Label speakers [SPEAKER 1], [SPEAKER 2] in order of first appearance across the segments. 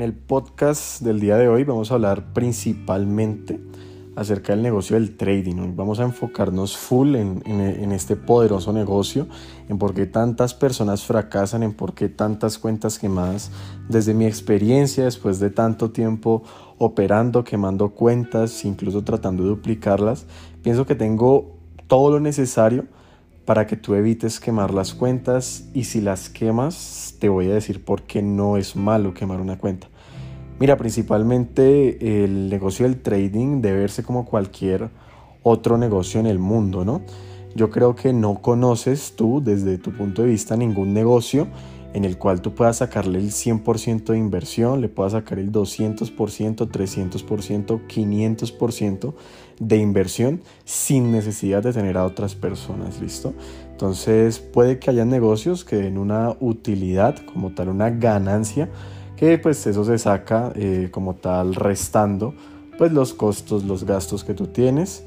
[SPEAKER 1] En el podcast del día de hoy vamos a hablar principalmente acerca del negocio del trading. vamos a enfocarnos full en, en, este poderoso negocio, en por qué tantas personas fracasan, en por qué tantas cuentas quemadas. Desde mi experiencia, después de tanto tiempo operando, quemando cuentas, incluso tratando de duplicarlas, pienso que tengo todo lo necesario para que tú evites quemar las cuentas y si las quemas te voy a decir por qué no es malo quemar una cuenta. Mira, principalmente el negocio del trading debe verse como cualquier otro negocio en el mundo, ¿no? Yo creo que no conoces tú desde tu punto de vista ningún negocio en el cual tú puedas sacarle el 100% de inversión, le puedas sacar el 200%, 300%, 500% de inversión sin necesidad de tener a otras personas, ¿listo? Entonces puede que haya negocios que den una utilidad como tal, una ganancia, que pues eso se saca eh, como tal restando pues los costos, los gastos que tú tienes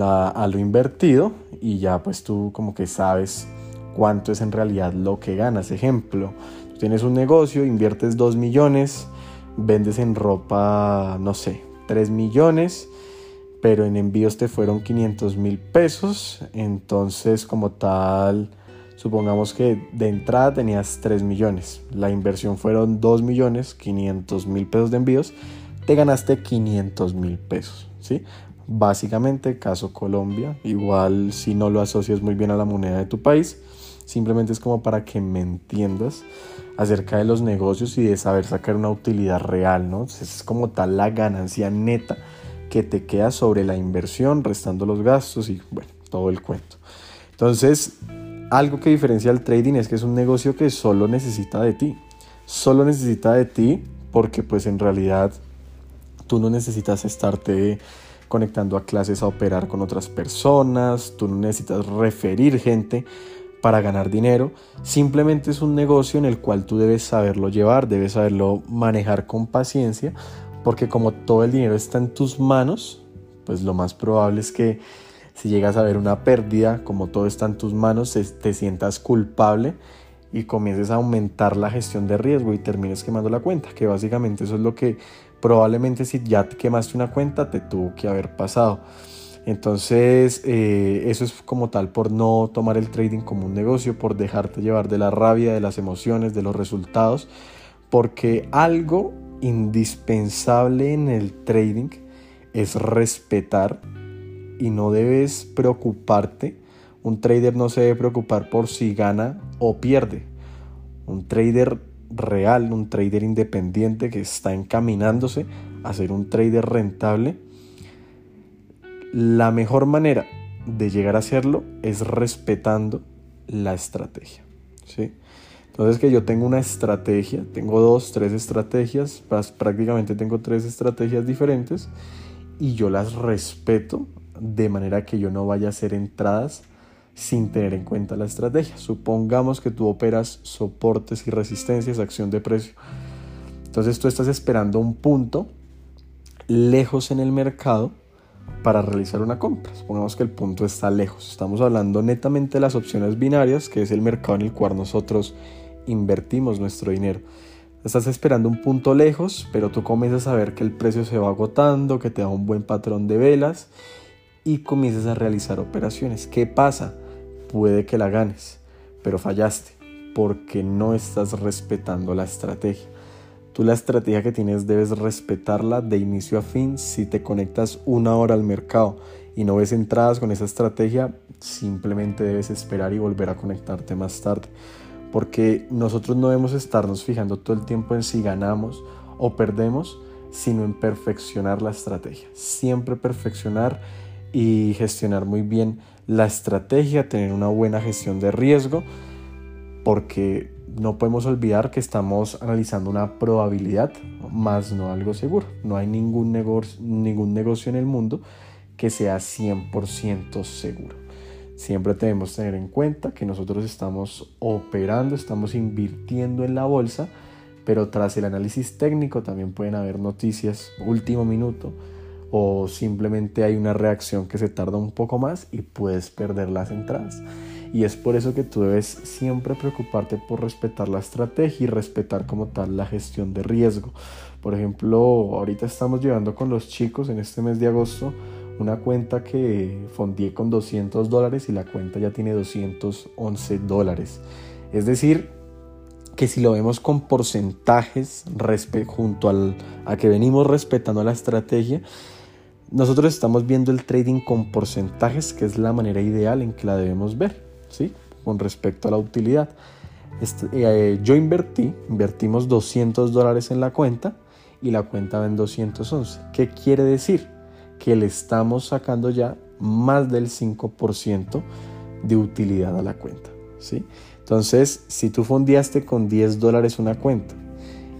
[SPEAKER 1] a lo invertido y ya pues tú como que sabes cuánto es en realidad lo que ganas. Ejemplo, tienes un negocio, inviertes 2 millones, vendes en ropa, no sé, 3 millones, pero en envíos te fueron 500 mil pesos, entonces como tal, supongamos que de entrada tenías 3 millones, la inversión fueron 2 millones, 500 mil pesos de envíos, te ganaste 500 mil pesos, ¿sí? Básicamente, caso Colombia, igual si no lo asocias muy bien a la moneda de tu país, Simplemente es como para que me entiendas acerca de los negocios y de saber sacar una utilidad real, ¿no? es como tal la ganancia neta que te queda sobre la inversión, restando los gastos y bueno, todo el cuento. Entonces, algo que diferencia el trading es que es un negocio que solo necesita de ti. Solo necesita de ti porque pues en realidad tú no necesitas estarte conectando a clases a operar con otras personas, tú no necesitas referir gente para ganar dinero, simplemente es un negocio en el cual tú debes saberlo llevar, debes saberlo manejar con paciencia, porque como todo el dinero está en tus manos, pues lo más probable es que si llegas a ver una pérdida, como todo está en tus manos, te sientas culpable y comiences a aumentar la gestión de riesgo y termines quemando la cuenta, que básicamente eso es lo que probablemente si ya te quemaste una cuenta te tuvo que haber pasado. Entonces, eh, eso es como tal por no tomar el trading como un negocio, por dejarte llevar de la rabia, de las emociones, de los resultados, porque algo indispensable en el trading es respetar y no debes preocuparte. Un trader no se debe preocupar por si gana o pierde. Un trader real, un trader independiente que está encaminándose a ser un trader rentable, la mejor manera de llegar a hacerlo es respetando la estrategia. ¿sí? Entonces que yo tengo una estrategia, tengo dos, tres estrategias, prácticamente tengo tres estrategias diferentes y yo las respeto de manera que yo no vaya a hacer entradas sin tener en cuenta la estrategia. Supongamos que tú operas soportes y resistencias, acción de precio. Entonces tú estás esperando un punto lejos en el mercado para realizar una compra. Supongamos que el punto está lejos. Estamos hablando netamente de las opciones binarias, que es el mercado en el cual nosotros invertimos nuestro dinero. Estás esperando un punto lejos, pero tú comienzas a ver que el precio se va agotando, que te da un buen patrón de velas y comienzas a realizar operaciones. ¿Qué pasa? Puede que la ganes, pero fallaste porque no estás respetando la estrategia. Tú la estrategia que tienes debes respetarla de inicio a fin. Si te conectas una hora al mercado y no ves entradas con esa estrategia, simplemente debes esperar y volver a conectarte más tarde. Porque nosotros no debemos estarnos fijando todo el tiempo en si ganamos o perdemos, sino en perfeccionar la estrategia. Siempre perfeccionar y gestionar muy bien la estrategia, tener una buena gestión de riesgo, porque no podemos olvidar que estamos analizando una probabilidad, más no algo seguro. No hay ningún, negocio, en el mundo que sea 100% seguro. Siempre debemos tener en cuenta que nosotros estamos operando, estamos invirtiendo en la bolsa, pero tras el análisis técnico también pueden haber noticias último minuto o simplemente hay una reacción que se tarda un poco más y puedes perder las entradas. Y es por eso que tú debes siempre preocuparte por respetar la estrategia y respetar como tal la gestión de riesgo. Por ejemplo, ahorita estamos llevando con los chicos en este mes de agosto una cuenta que fondié con 200 dólares y la cuenta ya tiene 211 dólares. Es decir, que si lo vemos con porcentajes junto al, a que venimos respetando la estrategia, nosotros estamos viendo el trading con porcentajes, que es la manera ideal en que la debemos ver, ¿sí? Con respecto a la utilidad. Este, eh, yo invertí, invertimos 200 dólares en la cuenta y la cuenta va en 211. ¿Qué quiere decir? Que le estamos sacando ya más del 5% de utilidad a la cuenta, ¿sí? Entonces, si tú fondeaste con 10 dólares una cuenta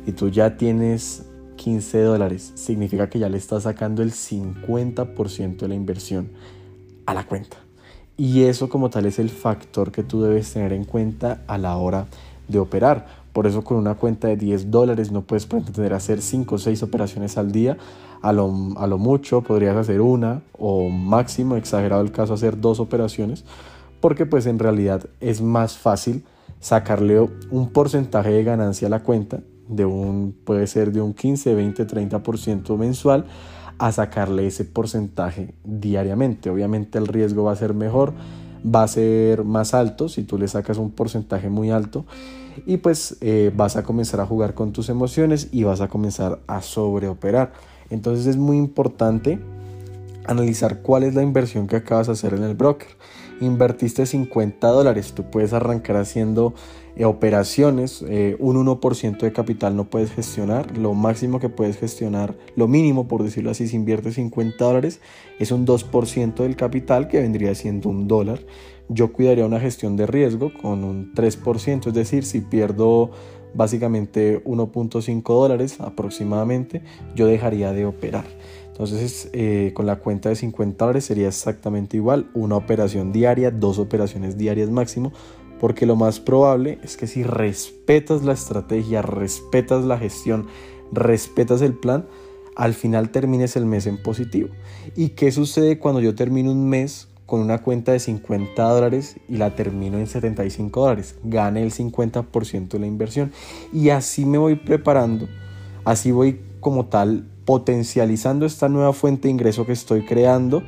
[SPEAKER 1] y tú ya tienes 15 dólares, significa que ya le estás sacando el 50% de la inversión a la cuenta. Y eso como tal es el factor que tú debes tener en cuenta a la hora de operar. Por eso con una cuenta de 10 dólares no puedes pretender hacer 5 o 6 operaciones al día. A lo, a lo mucho podrías hacer una o máximo, exagerado el caso, hacer dos operaciones porque pues en realidad es más fácil sacarle un porcentaje de ganancia a la cuenta, de un, puede ser de un 15, 20, 30% mensual, a sacarle ese porcentaje diariamente. Obviamente el riesgo va a ser mejor, va a ser más alto si tú le sacas un porcentaje muy alto y pues eh, vas a comenzar a jugar con tus emociones y vas a comenzar a sobreoperar. Entonces es muy importante analizar cuál es la inversión que acabas de hacer en el broker invertiste 50 dólares, tú puedes arrancar haciendo eh, operaciones, eh, un 1% de capital no puedes gestionar, lo máximo que puedes gestionar, lo mínimo por decirlo así, si inviertes 50 dólares, es un 2% del capital que vendría siendo un dólar. Yo cuidaría una gestión de riesgo con un 3%, es decir, si pierdo básicamente 1.5 dólares aproximadamente, yo dejaría de operar. Entonces eh, con la cuenta de 50 dólares sería exactamente igual, una operación diaria, dos operaciones diarias máximo, porque lo más probable es que si respetas la estrategia, respetas la gestión, respetas el plan, al final termines el mes en positivo. ¿Y qué sucede cuando yo termino un mes con una cuenta de 50 dólares y la termino en 75 dólares? Gane el 50% de la inversión. Y así me voy preparando, así voy como tal potencializando esta nueva fuente de ingreso que estoy creando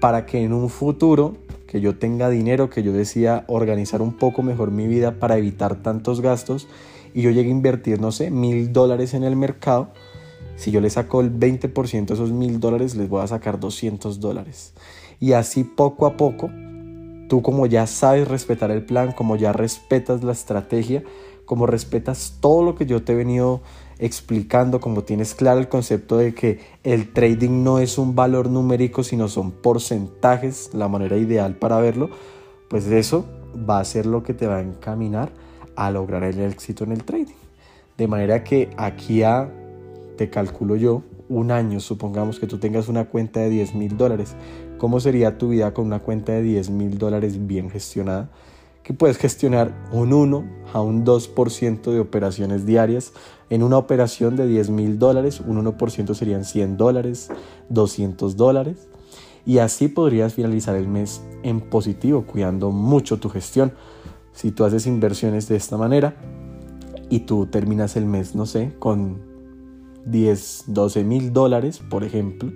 [SPEAKER 1] para que en un futuro que yo tenga dinero, que yo decida organizar un poco mejor mi vida para evitar tantos gastos y yo llegue a invertir, no sé, mil dólares en el mercado, si yo le saco el 20% de esos mil dólares, les voy a sacar 200 dólares. Y así poco a poco, tú como ya sabes respetar el plan, como ya respetas la estrategia, como respetas todo lo que yo te he venido explicando, como tienes claro el concepto de que el trading no es un valor numérico, sino son porcentajes, la manera ideal para verlo, pues eso va a ser lo que te va a encaminar a lograr el éxito en el trading. De manera que aquí a, te calculo yo, un año, supongamos que tú tengas una cuenta de 10 mil dólares, ¿cómo sería tu vida con una cuenta de 10 mil dólares bien gestionada? Que puedes gestionar un 1 a un 2% de operaciones diarias. En una operación de 10 mil dólares, un 1% serían 100 dólares, 200 dólares. Y así podrías finalizar el mes en positivo, cuidando mucho tu gestión. Si tú haces inversiones de esta manera y tú terminas el mes, no sé, con 10, 12 mil dólares, por ejemplo,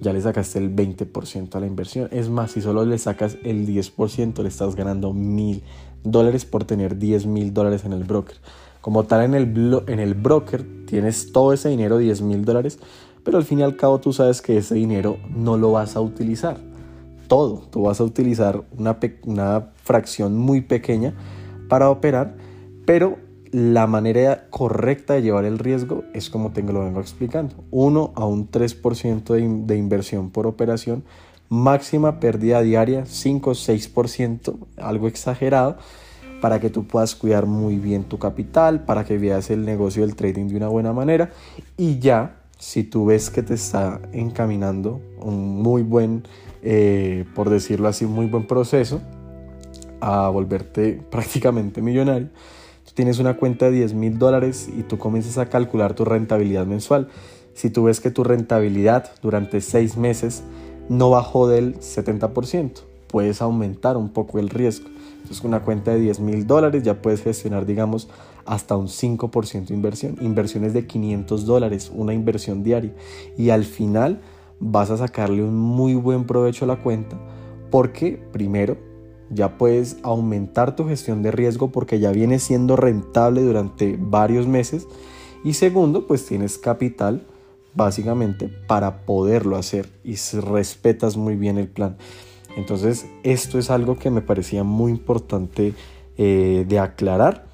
[SPEAKER 1] ya le sacaste el 20% a la inversión. Es más, si solo le sacas el 10%, le estás ganando mil dólares por tener 10 mil dólares en el broker. Como tal, en el, en el broker tienes todo ese dinero, 10 mil dólares, pero al fin y al cabo tú sabes que ese dinero no lo vas a utilizar. Todo, tú vas a utilizar una, una fracción muy pequeña para operar, pero la manera correcta de llevar el riesgo es como te lo vengo explicando. 1 a un 3% de, inversión por operación, máxima pérdida diaria 5 o 6%, algo exagerado, para que tú puedas cuidar muy bien tu capital, para que veas el negocio del trading de una buena manera y ya, si tú ves que te está encaminando un muy buen, eh, por decirlo así, muy buen proceso a volverte prácticamente millonario, tienes una cuenta de 10 mil dólares y tú comienzas a calcular tu rentabilidad mensual. Si tú ves que tu rentabilidad durante seis meses no bajó del 70%, puedes aumentar un poco el riesgo. Entonces, con una cuenta de 10 mil dólares ya puedes gestionar, digamos, hasta un 5% de inversión. Inversiones de 500 dólares, una inversión diaria. Y al final vas a sacarle un muy buen provecho a la cuenta porque, primero, ya puedes aumentar tu gestión de riesgo porque ya viene siendo rentable durante varios meses. Y segundo, pues tienes capital básicamente para poderlo hacer y respetas muy bien el plan. Entonces, esto es algo que me parecía muy importante eh, de aclarar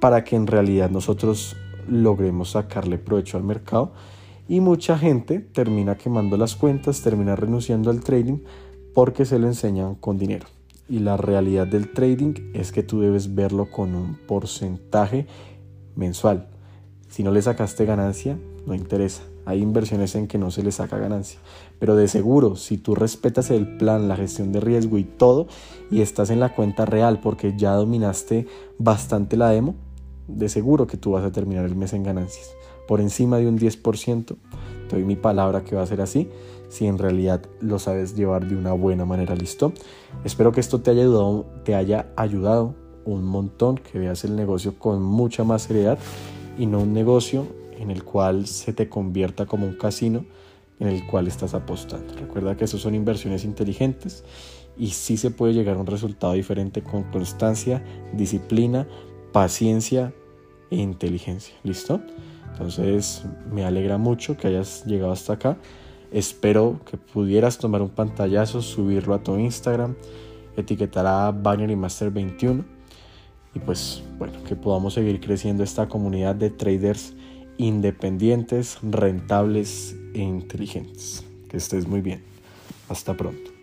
[SPEAKER 1] para que en realidad nosotros logremos sacarle provecho al mercado. Y mucha gente termina quemando las cuentas, termina renunciando al trading porque se lo enseñan con dinero. Y la realidad del trading es que tú debes verlo con un porcentaje mensual. Si no le sacaste ganancia, no interesa. Hay inversiones en que no se le saca ganancia. Pero de seguro, si tú respetas el plan, la gestión de riesgo y todo, y estás en la cuenta real porque ya dominaste bastante la demo, de seguro que tú vas a terminar el mes en ganancias. Por encima de un 10%, te doy mi palabra que va a ser así, si en realidad lo sabes llevar de una buena manera, ¿listo? Espero que esto te haya ayudado, te haya ayudado un montón, que veas el negocio con mucha más seriedad y no un negocio en el cual se te convierta como un casino en el cual estás apostando. Recuerda que eso son inversiones inteligentes y sí se puede llegar a un resultado diferente con constancia, disciplina, paciencia e inteligencia. ¿Listo? Entonces me alegra mucho que hayas llegado hasta acá. Espero que pudieras tomar un pantallazo, subirlo a tu Instagram, etiquetar a Binary Master 21 y pues bueno, que podamos seguir creciendo esta comunidad de traders independientes, rentables e inteligentes. Que estés muy bien. Hasta pronto.